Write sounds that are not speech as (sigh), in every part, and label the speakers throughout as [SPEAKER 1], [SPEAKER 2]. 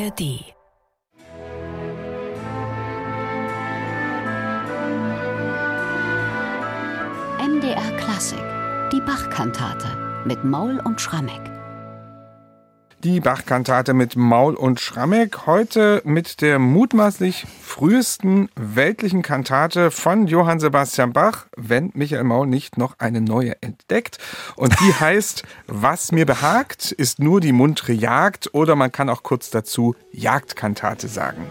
[SPEAKER 1] ARD.
[SPEAKER 2] MDR Klassik. Die Bachkantate mit Maul und Schrammeck.
[SPEAKER 3] Die Bachkantate mit Maul und Schrammeck. Heute mit der mutmaßlich frühesten weltlichen Kantate von Johann Sebastian Bach, wenn Michael Maul nicht noch eine neue entdeckt. Und die (laughs) heißt Was mir behagt, ist nur die muntere Jagd oder man kann auch kurz dazu Jagdkantate sagen.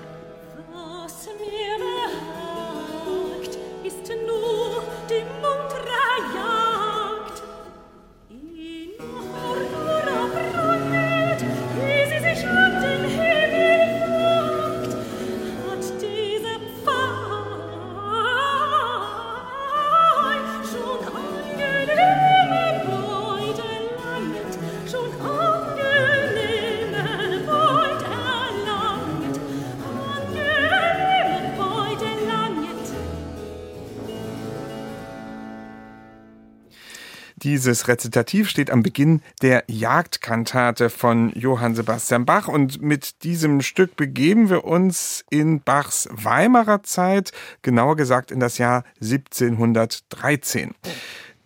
[SPEAKER 3] Dieses Rezitativ steht am Beginn der Jagdkantate von Johann Sebastian Bach und mit diesem Stück begeben wir uns in Bachs Weimarer Zeit, genauer gesagt in das Jahr 1713.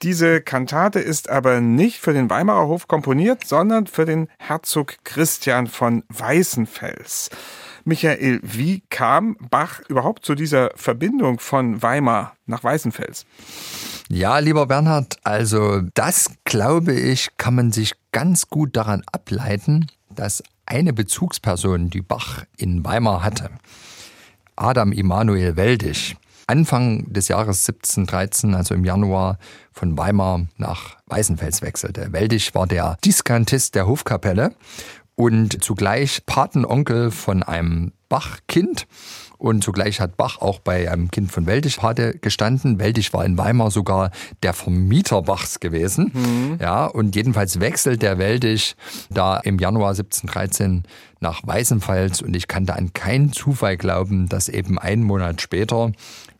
[SPEAKER 3] Diese Kantate ist aber nicht für den Weimarer Hof komponiert, sondern für den Herzog Christian von Weißenfels. Michael, wie kam Bach überhaupt zu dieser Verbindung von Weimar nach Weißenfels?
[SPEAKER 4] Ja, lieber Bernhard, also das glaube ich, kann man sich ganz gut daran ableiten, dass eine Bezugsperson, die Bach in Weimar hatte, Adam Immanuel Weldig, Anfang des Jahres 1713, also im Januar, von Weimar nach Weißenfels wechselte. Weldig war der Diskantist der Hofkapelle und zugleich Patenonkel von einem Bach-Kind. Und zugleich hat Bach auch bei einem Kind von Weldig Pate gestanden. Weldig war in Weimar sogar der Vermieter Bachs gewesen. Mhm. Ja, und jedenfalls wechselt der Weldig da im Januar 1713 nach Weißenfels. Und ich kann da an keinen Zufall glauben, dass eben einen Monat später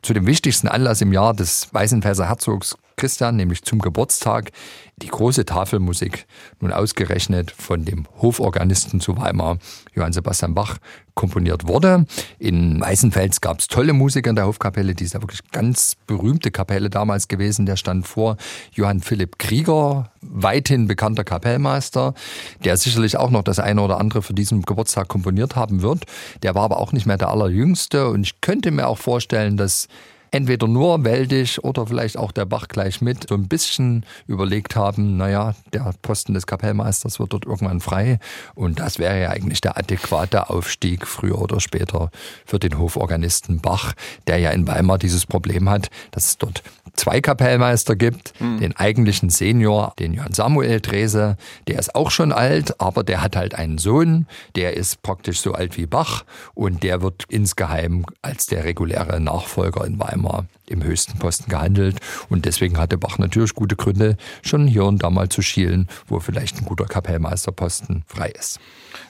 [SPEAKER 4] zu dem wichtigsten Anlass im Jahr des Weißenfelser Herzogs Christian, nämlich zum Geburtstag, die große Tafelmusik nun ausgerechnet von dem Hoforganisten zu Weimar, Johann Sebastian Bach, komponiert wurde. In Weißenfels gab es tolle Musiker in der Hofkapelle, die ist ja wirklich ganz berühmte Kapelle damals gewesen. Der stand vor Johann Philipp Krieger, weithin bekannter Kapellmeister, der sicherlich auch noch das eine oder andere für diesen Geburtstag komponiert haben wird. Der war aber auch nicht mehr der allerjüngste und ich könnte mir auch vorstellen, dass entweder nur Weldig oder vielleicht auch der Bach gleich mit so ein bisschen überlegt haben, naja, der Posten des Kapellmeisters wird dort irgendwann frei und das wäre ja eigentlich der adäquate Aufstieg früher oder später für den Hoforganisten Bach, der ja in Weimar dieses Problem hat, dass es dort zwei Kapellmeister gibt, mhm. den eigentlichen Senior, den Johann Samuel Drese, der ist auch schon alt, aber der hat halt einen Sohn, der ist praktisch so alt wie Bach und der wird insgeheim als der reguläre Nachfolger in Weimar immer im höchsten Posten gehandelt. Und deswegen hatte Bach natürlich gute Gründe, schon hier und da mal zu schielen, wo vielleicht ein guter Kapellmeisterposten frei ist.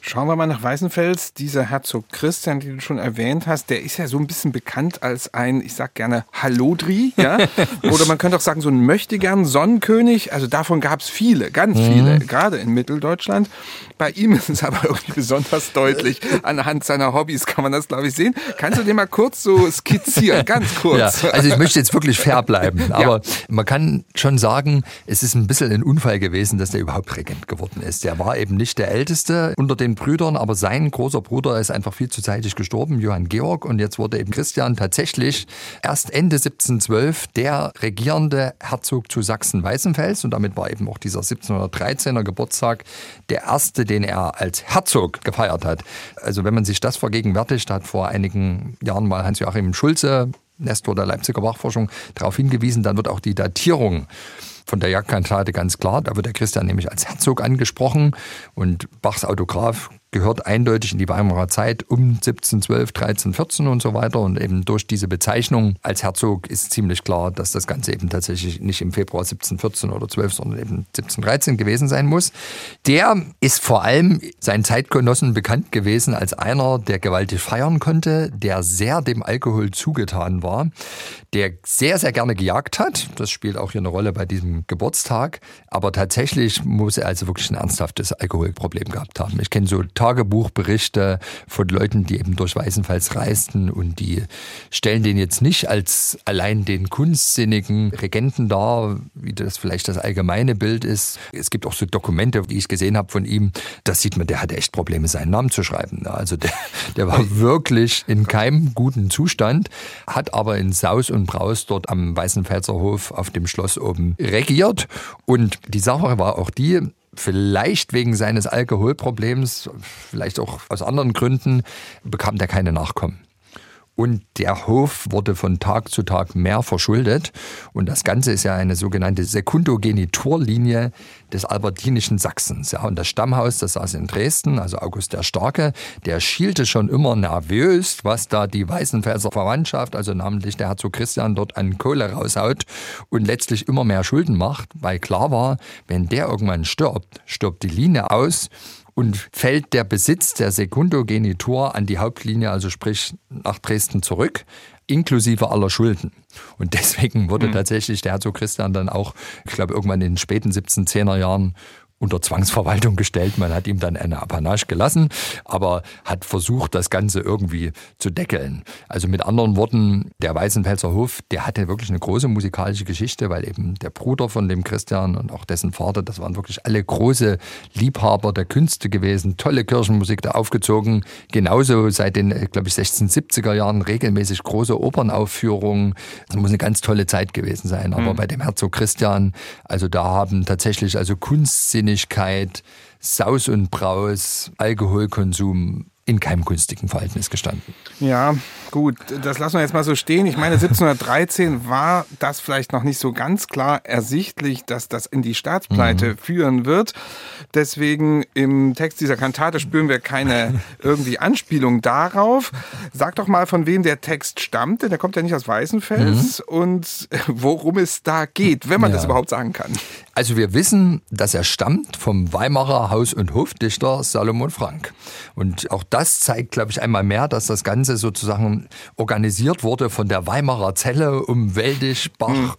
[SPEAKER 3] Schauen wir mal nach Weißenfels. Dieser Herzog Christian, den du schon erwähnt hast, der ist ja so ein bisschen bekannt als ein, ich sag gerne, Hallodri, ja? (laughs) Oder man könnte auch sagen, so ein Möchtegern Sonnenkönig. Also davon gab es viele, ganz mhm. viele, gerade in Mitteldeutschland. Bei ihm ist es aber (laughs) irgendwie besonders deutlich. Anhand seiner Hobbys kann man das, glaube ich, sehen. Kannst du den mal kurz so skizzieren, (laughs) ganz kurz?
[SPEAKER 4] Ja, also ich möchte jetzt wirklich fair (laughs) bleiben. Aber ja. man kann schon sagen, es ist ein bisschen ein Unfall gewesen, dass der überhaupt Regent geworden ist. Der war eben nicht der Älteste unter den Brüdern, aber sein großer Bruder ist einfach viel zu zeitig gestorben, Johann Georg. Und jetzt wurde eben Christian tatsächlich erst Ende 1712 der regierende Herzog zu Sachsen-Weißenfels. Und damit war eben auch dieser 1713er Geburtstag der erste, den er als Herzog gefeiert hat. Also wenn man sich das vergegenwärtigt, hat vor einigen Jahren mal Hans-Joachim Schulze Nestor der Leipziger Bachforschung darauf hingewiesen, dann wird auch die Datierung von der Jagdkantate ganz klar. Da wird der Christian nämlich als Herzog angesprochen und Bachs Autograph gehört eindeutig in die Weimarer Zeit um 1712, 13, 14 und so weiter. Und eben durch diese Bezeichnung als Herzog ist ziemlich klar, dass das Ganze eben tatsächlich nicht im Februar 1714 oder 12, sondern eben 1713 gewesen sein muss. Der ist vor allem seinen Zeitgenossen bekannt gewesen als einer, der gewaltig feiern konnte, der sehr dem Alkohol zugetan war, der sehr, sehr gerne gejagt hat. Das spielt auch hier eine Rolle bei diesem Geburtstag. Aber tatsächlich muss er also wirklich ein ernsthaftes Alkoholproblem gehabt haben. Ich kenne so Tagebuchberichte von Leuten, die eben durch Weißenfels reisten und die stellen den jetzt nicht als allein den kunstsinnigen Regenten dar, wie das vielleicht das allgemeine Bild ist. Es gibt auch so Dokumente, die ich gesehen habe von ihm, da sieht man, der hatte echt Probleme, seinen Namen zu schreiben. Also der, der war wirklich in keinem guten Zustand, hat aber in Saus und Braus dort am Weißenfelser Hof auf dem Schloss oben regiert. Und die Sache war auch die, vielleicht wegen seines Alkoholproblems, vielleicht auch aus anderen Gründen, bekam der keine Nachkommen. Und der Hof wurde von Tag zu Tag mehr verschuldet. Und das Ganze ist ja eine sogenannte Sekundogeniturlinie des albertinischen Sachsens. Ja, und das Stammhaus, das saß in Dresden, also August der Starke, der schielte schon immer nervös, was da die Weißenfelser Verwandtschaft, also namentlich der Herzog Christian, dort an Kohle raushaut und letztlich immer mehr Schulden macht, weil klar war, wenn der irgendwann stirbt, stirbt die Linie aus und fällt der Besitz der Sekundogenitur an die Hauptlinie, also sprich nach Dresden zurück, inklusive aller Schulden. Und deswegen wurde mhm. tatsächlich der Herzog Christian dann auch, ich glaube, irgendwann in den späten 1710er Jahren unter Zwangsverwaltung gestellt. Man hat ihm dann eine Apanage gelassen, aber hat versucht, das Ganze irgendwie zu deckeln. Also mit anderen Worten, der Weißenpelzer Hof, der hatte wirklich eine große musikalische Geschichte, weil eben der Bruder von dem Christian und auch dessen Vater, das waren wirklich alle große Liebhaber der Künste gewesen, tolle Kirchenmusik da aufgezogen. Genauso seit den, glaube ich, 1670er Jahren regelmäßig große Opernaufführungen. Das muss eine ganz tolle Zeit gewesen sein. Aber mhm. bei dem Herzog Christian, also da haben tatsächlich also Kunstsinne Unsinnigkeit, Saus und Braus, Alkoholkonsum in keinem günstigen Verhältnis gestanden.
[SPEAKER 3] Ja, gut, das lassen wir jetzt mal so stehen. Ich meine, 1713 war das vielleicht noch nicht so ganz klar ersichtlich, dass das in die Staatspleite mhm. führen wird. Deswegen im Text dieser Kantate spüren wir keine (laughs) irgendwie Anspielung darauf. Sag doch mal, von wem der Text stammt, denn der kommt ja nicht aus Weißenfels mhm. und worum es da geht, wenn man ja. das überhaupt sagen kann.
[SPEAKER 4] Also wir wissen, dass er stammt vom Weimarer Haus- und Hofdichter Salomon Frank. Und auch das zeigt, glaube ich, einmal mehr, dass das Ganze sozusagen organisiert wurde von der Weimarer Zelle um Weldisch, Bach, mhm.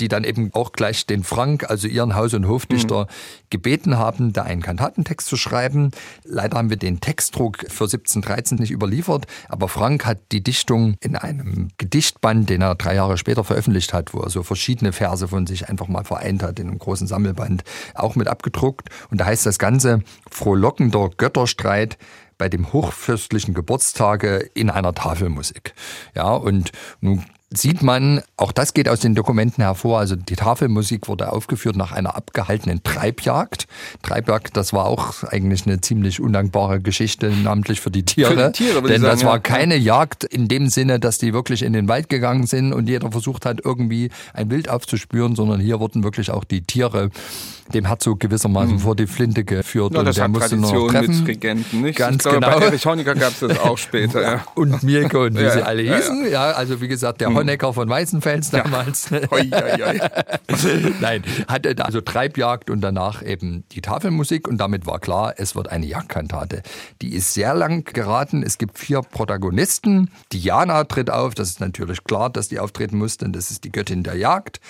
[SPEAKER 4] die dann eben auch gleich den Frank, also ihren Haus- und Hofdichter, mhm. gebeten haben, da einen Kantatentext zu schreiben. Leider haben wir den Textdruck für 1713 nicht überliefert, aber Frank hat die Dichtung in einem Gedichtband, den er drei Jahre später veröffentlicht hat, wo er so verschiedene Verse von sich einfach mal vereint hat in einem großen großen Sammelband auch mit abgedruckt. Und da heißt das Ganze frohlockender Götterstreit bei dem hochfürstlichen Geburtstage in einer Tafelmusik. Ja, und nun sieht man, auch das geht aus den Dokumenten hervor, also die Tafelmusik wurde aufgeführt nach einer abgehaltenen Treibjagd. Treibjagd, das war auch eigentlich eine ziemlich undankbare Geschichte, namentlich für die Tiere. Für die Tiere denn sagen, das war ja. keine Jagd in dem Sinne, dass die wirklich in den Wald gegangen sind und jeder versucht hat, irgendwie ein Wild aufzuspüren, sondern hier wurden wirklich auch die Tiere dem Herzog gewissermaßen mhm. vor die Flinte geführt.
[SPEAKER 3] Ja, und der musste Tradition noch treffen. mit Regenten, nicht?
[SPEAKER 4] Ganz glaube, genau.
[SPEAKER 3] Bei Erich Honecker gab es das auch später. Ja. (laughs)
[SPEAKER 4] Und Mielke und wie (laughs) ja, sie alle hießen. Ja, also wie gesagt, der mhm. Honecker von Weißenfels damals. Hoi, hoi, hoi. (laughs) Nein, hatte da also Treibjagd und danach eben die Tafelmusik und damit war klar, es wird eine Jagdkantate. Die ist sehr lang geraten. Es gibt vier Protagonisten. Diana tritt auf, das ist natürlich klar, dass die auftreten muss, denn das ist die Göttin der Jagd.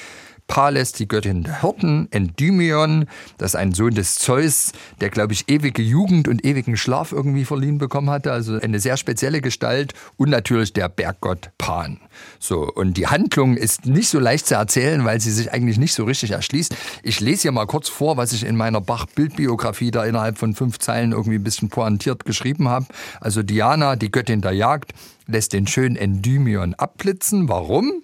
[SPEAKER 4] Pales, die Göttin der Hirten, Endymion, das ist ein Sohn des Zeus, der, glaube ich, ewige Jugend und ewigen Schlaf irgendwie verliehen bekommen hatte, also eine sehr spezielle Gestalt und natürlich der Berggott Pan. So, und die Handlung ist nicht so leicht zu erzählen, weil sie sich eigentlich nicht so richtig erschließt. Ich lese hier mal kurz vor, was ich in meiner Bach-Bildbiografie da innerhalb von fünf Zeilen irgendwie ein bisschen pointiert geschrieben habe. Also Diana, die Göttin der Jagd, lässt den schönen Endymion abblitzen. Warum?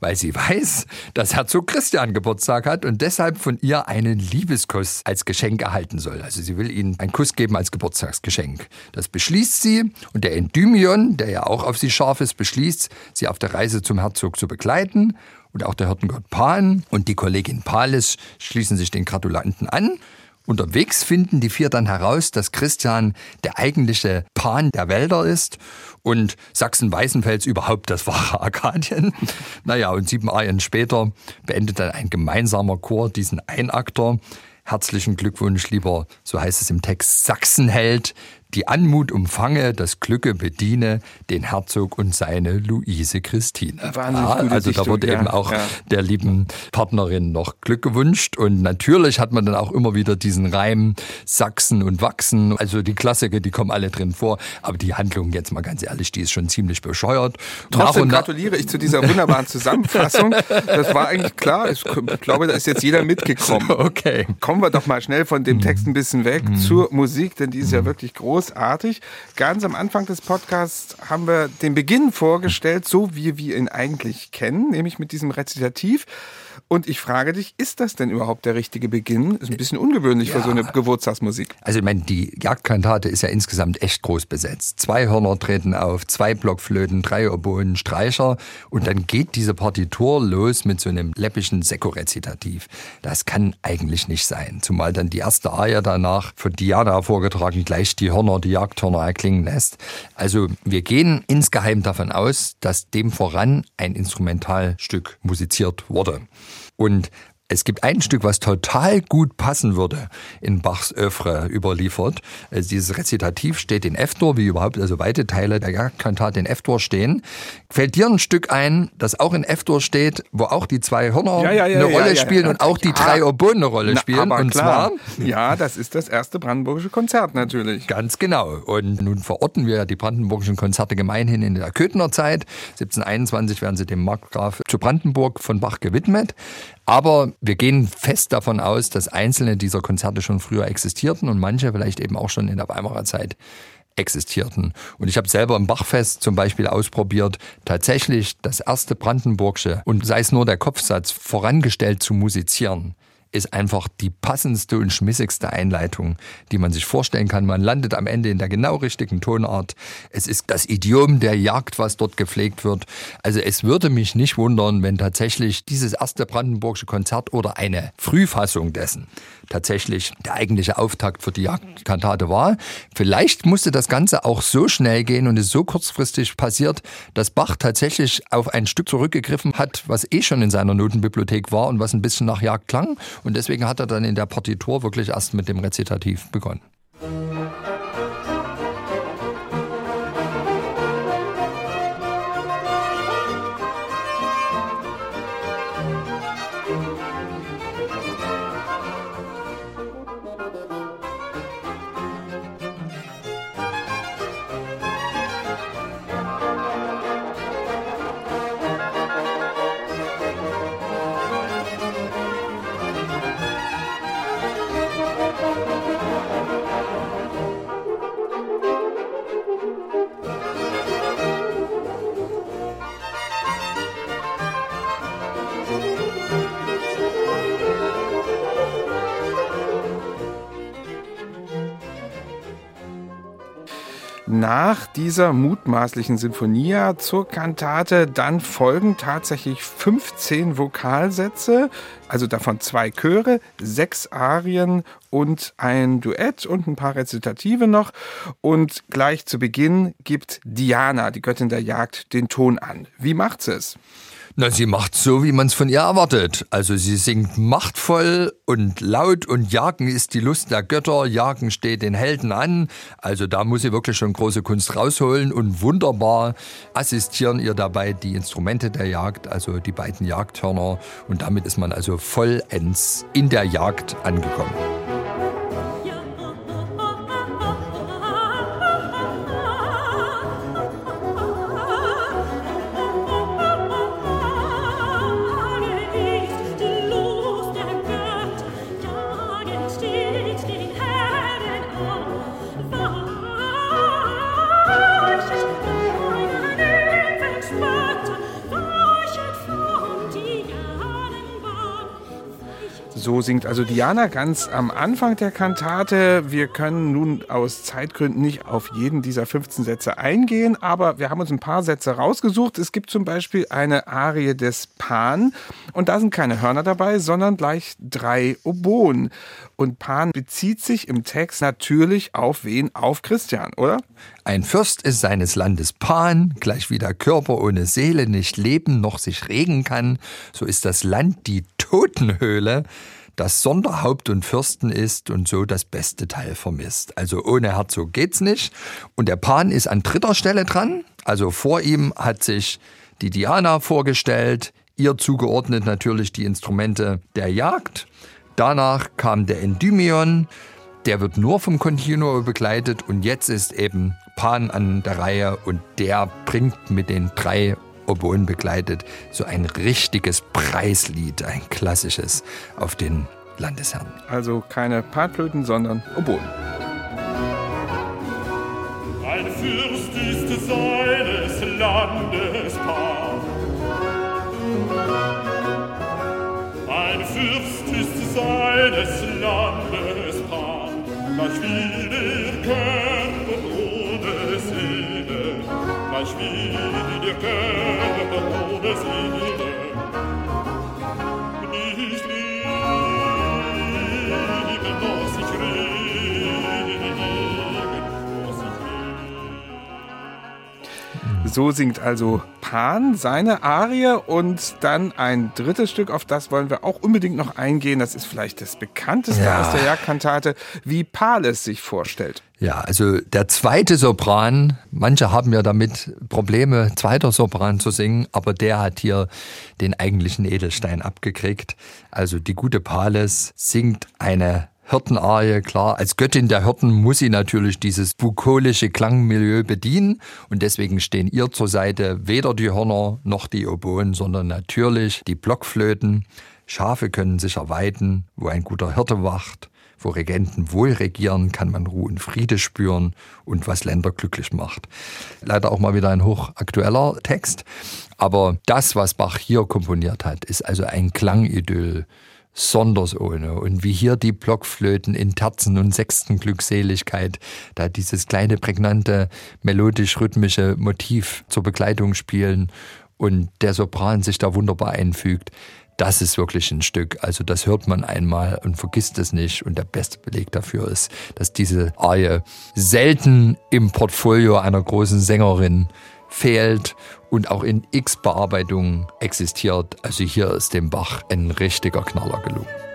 [SPEAKER 4] weil sie weiß, dass Herzog Christian Geburtstag hat und deshalb von ihr einen Liebeskuss als Geschenk erhalten soll. Also sie will ihm einen Kuss geben als Geburtstagsgeschenk. Das beschließt sie und der Endymion, der ja auch auf sie scharf ist, beschließt, sie auf der Reise zum Herzog zu begleiten und auch der Hirtengott Pan und die Kollegin Palis schließen sich den Gratulanten an Unterwegs finden die vier dann heraus, dass Christian der eigentliche Pan der Wälder ist und Sachsen-Weißenfels überhaupt das wahre (laughs) Arkadien. Naja, und sieben Arien später beendet dann ein gemeinsamer Chor diesen Einakter. Herzlichen Glückwunsch, lieber, so heißt es im Text, Sachsenheld, die Anmut umfange, das Glücke bediene, den Herzog und seine Luise Christine.
[SPEAKER 3] Wahnsinnig gute
[SPEAKER 4] also da wurde
[SPEAKER 3] ja,
[SPEAKER 4] eben auch
[SPEAKER 3] ja.
[SPEAKER 4] der lieben Partnerin noch Glück gewünscht. Und natürlich hat man dann auch immer wieder diesen Reim Sachsen und Wachsen. Also die Klassiker, die kommen alle drin vor. Aber die Handlung, jetzt mal ganz ehrlich, die ist schon ziemlich bescheuert.
[SPEAKER 3] Trotzdem gratuliere ich zu dieser wunderbaren Zusammenfassung. Das war eigentlich klar. Ich glaube, da ist jetzt jeder mitgekommen. (laughs)
[SPEAKER 4] Okay.
[SPEAKER 3] Kommen wir doch mal schnell von dem Text ein bisschen weg zur Musik, denn die ist ja wirklich großartig. Ganz am Anfang des Podcasts haben wir den Beginn vorgestellt, so wie wir ihn eigentlich kennen, nämlich mit diesem Rezitativ. Und ich frage dich, ist das denn überhaupt der richtige Beginn? Ist ein bisschen ungewöhnlich für so eine Geburtstagsmusik.
[SPEAKER 4] Also ich meine, die Jagdkantate ist ja insgesamt echt groß besetzt. Zwei Hörner treten auf, zwei Blockflöten, drei Oboen, Streicher und dann geht diese Partitur los mit so einem läppischen Sekko-Rezitativ. Das kann eigentlich nicht sein. Zumal dann die erste Arie danach von Diana vorgetragen gleich die Hörner, die Jagdhörner erklingen lässt. Also wir gehen insgeheim davon aus, dass dem voran ein Instrumentalstück musiziert wurde. Und es gibt ein Stück, was total gut passen würde in Bachs Öffre überliefert. Also dieses Rezitativ steht in F-Dur, wie überhaupt also weite Teile der Jagdkantate in F-Dur stehen. Fällt dir ein Stück ein, das auch in F-Dur steht, wo auch die zwei Hörner
[SPEAKER 3] Ja, ja, ja,
[SPEAKER 4] eine Rolle spielen und auch die
[SPEAKER 3] ja.
[SPEAKER 4] drei Oboen eine Rolle
[SPEAKER 3] Na,
[SPEAKER 4] spielen?
[SPEAKER 3] aber
[SPEAKER 4] und
[SPEAKER 3] klar.
[SPEAKER 4] zwar
[SPEAKER 3] Ja, das ist das erste brandenburgische Konzert natürlich.
[SPEAKER 4] Ganz genau. Und nun verorten wir die brandenburgischen Konzerte gemeinhin in der Köthener Zeit. 1721 werden sie dem Markgraf zu Brandenburg von Bach gewidmet. Aber wir gehen fest davon aus, dass einzelne dieser Konzerte schon früher existierten und manche vielleicht eben auch schon in der Weimarer Zeit existierten. Und ich habe selber im Bachfest zum Beispiel ausprobiert, tatsächlich das erste Brandenburgsche und sei es nur der Kopfsatz vorangestellt zu musizieren ist einfach die passendste und schmissigste Einleitung, die man sich vorstellen kann. Man landet am Ende in der genau richtigen Tonart. Es ist das Idiom der Jagd, was dort gepflegt wird. Also es würde mich nicht wundern, wenn tatsächlich dieses erste Brandenburgische Konzert oder eine Frühfassung dessen tatsächlich der eigentliche Auftakt für die Jagdkantate war. Vielleicht musste das Ganze auch so schnell gehen und ist so kurzfristig passiert, dass Bach tatsächlich auf ein Stück zurückgegriffen hat, was eh schon in seiner Notenbibliothek war und was ein bisschen nach Jagd klang. Und deswegen hat er dann in der Partitur wirklich erst mit dem Rezitativ begonnen.
[SPEAKER 3] Nach dieser mutmaßlichen Sinfonia zur Kantate dann folgen tatsächlich 15 Vokalsätze, also davon zwei Chöre, sechs Arien und ein Duett und ein paar Rezitative noch. Und gleich zu Beginn gibt Diana, die Göttin der Jagd, den Ton an. Wie macht sie es?
[SPEAKER 4] Na, sie macht so, wie man es von ihr erwartet. Also sie singt machtvoll und laut und Jagen ist die Lust der Götter. Jagen steht den Helden an. Also da muss sie wirklich schon große Kunst rausholen und wunderbar assistieren ihr dabei die Instrumente der Jagd, also die beiden Jagdhörner. Und damit ist man also vollends in der Jagd angekommen.
[SPEAKER 3] So singt also Diana ganz am Anfang der Kantate. Wir können nun aus Zeitgründen nicht auf jeden dieser 15 Sätze eingehen, aber wir haben uns ein paar Sätze rausgesucht. Es gibt zum Beispiel eine Arie des Pan und da sind keine Hörner dabei, sondern gleich drei Oboen. Und Pan bezieht sich im Text natürlich auf wen? Auf Christian, oder?
[SPEAKER 4] Ein Fürst ist seines Landes Pan, gleich wie der Körper ohne Seele nicht leben noch sich regen kann, so ist das Land die Totenhöhle. Das Sonderhaupt und Fürsten ist und so das beste Teil vermisst. Also ohne Herzog geht's nicht. Und der Pan ist an dritter Stelle dran. Also vor ihm hat sich die Diana vorgestellt, ihr zugeordnet natürlich die Instrumente der Jagd. Danach kam der Endymion, der wird nur vom Continuo begleitet und jetzt ist eben Pan an der Reihe und der bringt mit den drei Oboen begleitet so ein richtiges Preislied, ein klassisches auf den Landesherrn.
[SPEAKER 3] Also keine Panflöten, sondern Oboen.
[SPEAKER 1] Ein Fürst ist seines Landes Pan. Ein Fürst ist seines Landes Pan. Gleich wie der Körper
[SPEAKER 3] So singt also Pan seine Arie und dann ein drittes Stück, auf das wollen wir auch unbedingt noch eingehen. Das ist vielleicht das bekannteste
[SPEAKER 4] Ja.
[SPEAKER 3] aus der Jagdkantate, wie Pal es sich vorstellt.
[SPEAKER 4] Ja, also der zweite Sopran, manche haben ja damit Probleme, zweiter Sopran zu singen, aber der hat hier den eigentlichen Edelstein abgekriegt. Also die gute Pales singt eine Hirtenarie, klar. Als Göttin der Hirten muss sie natürlich dieses bukolische Klangmilieu bedienen und deswegen stehen ihr zur Seite weder die Hörner noch die Oboen, sondern natürlich die Blockflöten. Schafe können sicher weiden, wo ein guter Hirte wacht. Wo Regenten wohl regieren, kann man Ruhe und Friede spüren und was Länder glücklich macht. Leider auch mal wieder ein hochaktueller Text. Aber das, was Bach hier komponiert hat, ist also ein Klangidyll sondersohne. Und wie hier die Blockflöten in Terzen und sechsten Glückseligkeit, da dieses kleine, prägnante, melodisch-rhythmische Motiv zur Begleitung spielen und der Sopran sich da wunderbar einfügt. Das ist wirklich ein Stück. Also das hört man einmal und vergisst es nicht. Und der beste Beleg dafür ist, dass diese Arie selten im Portfolio einer großen Sängerin fehlt und auch in x Bearbeitungen existiert. Also hier ist dem Bach ein richtiger Knaller gelungen.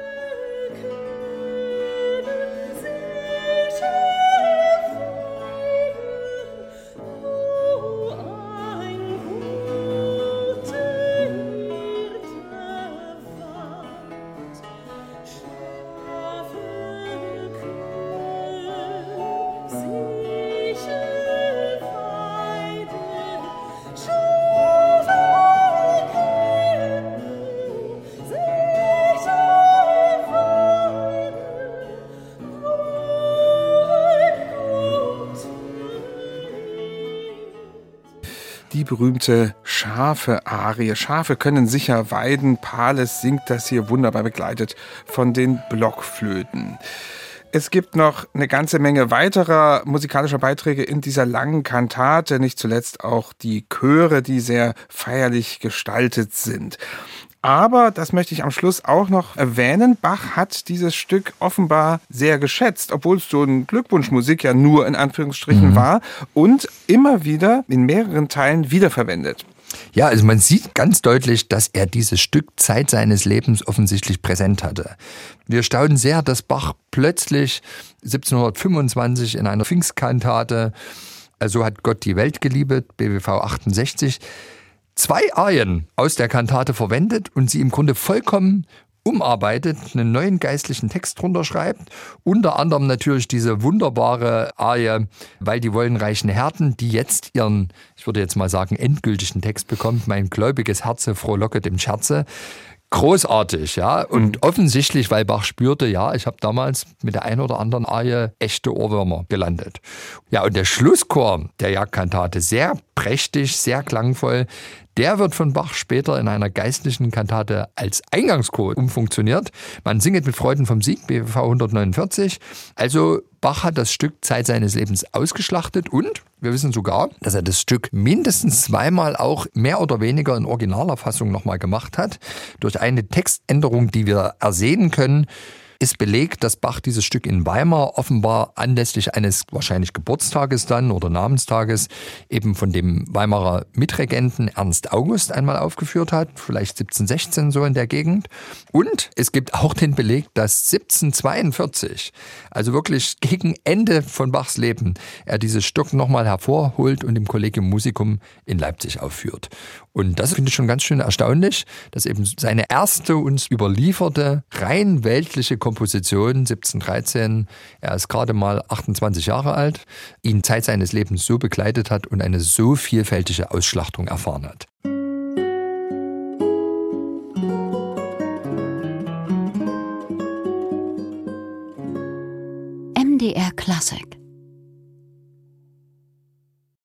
[SPEAKER 3] Die berühmte Schafe-Arie. Schafe können sicher weiden. Pales singt das hier wunderbar begleitet von den Blockflöten. Es gibt noch eine ganze Menge weiterer musikalischer Beiträge in dieser langen Kantate, nicht zuletzt auch die Chöre, die sehr feierlich gestaltet sind. Aber, das möchte ich am Schluss auch noch erwähnen, Bach hat dieses Stück offenbar sehr geschätzt, obwohl es so ein Glückwunschmusik ja nur in Anführungsstrichen war und immer wieder in mehreren Teilen wiederverwendet.
[SPEAKER 4] Ja, also man sieht ganz deutlich, dass er dieses Stück Zeit seines Lebens offensichtlich präsent hatte. Wir staunen sehr, dass Bach plötzlich 1725 in einer Pfingstkantate, also hat Gott die Welt geliebet, BWV 68, zwei Arien aus der Kantate verwendet und sie im Grunde vollkommen umarbeitet, einen neuen geistlichen Text drunter schreibt. Unter anderem natürlich diese wunderbare Arie, weil die wollenreichen Härten, die jetzt ihren, ich würde jetzt mal sagen, endgültigen Text bekommt, mein gläubiges Herze frohlocket im Scherze. Großartig, ja. Und offensichtlich, weil Bach spürte, ja, ich habe damals mit der einen oder anderen Arie echte Ohrwürmer gelandet. Ja, und der Schlusschor der Jagdkantate, sehr prächtig, sehr klangvoll, der wird von Bach später in einer geistlichen Kantate als Eingangschor umfunktioniert. Man singet mit Freuden vom Sieg, BWV 149. Also Bach hat das Stück Zeit seines Lebens ausgeschlachtet und wir wissen sogar, dass er das Stück mindestens zweimal auch mehr oder weniger in originaler Fassung nochmal gemacht hat. Durch eine Textänderung, die wir ersehen können, ist belegt, dass Bach dieses Stück in Weimar offenbar anlässlich eines wahrscheinlich Geburtstages dann oder Namenstages eben von dem Weimarer Mitregenten Ernst August einmal aufgeführt hat, vielleicht 1716 so in der Gegend. Und es gibt auch den Beleg, dass 1742, also wirklich gegen Ende von Bachs Leben, er dieses Stück nochmal hervorholt und im Collegium Musicum in Leipzig aufführt. Und das finde ich schon ganz schön erstaunlich, dass eben seine erste uns überlieferte rein weltliche Komposition 1713, er ist gerade mal 28 Jahre alt, ihn Zeit seines Lebens so begleitet hat und eine so vielfältige Ausschlachtung erfahren hat.
[SPEAKER 2] MDR Klassik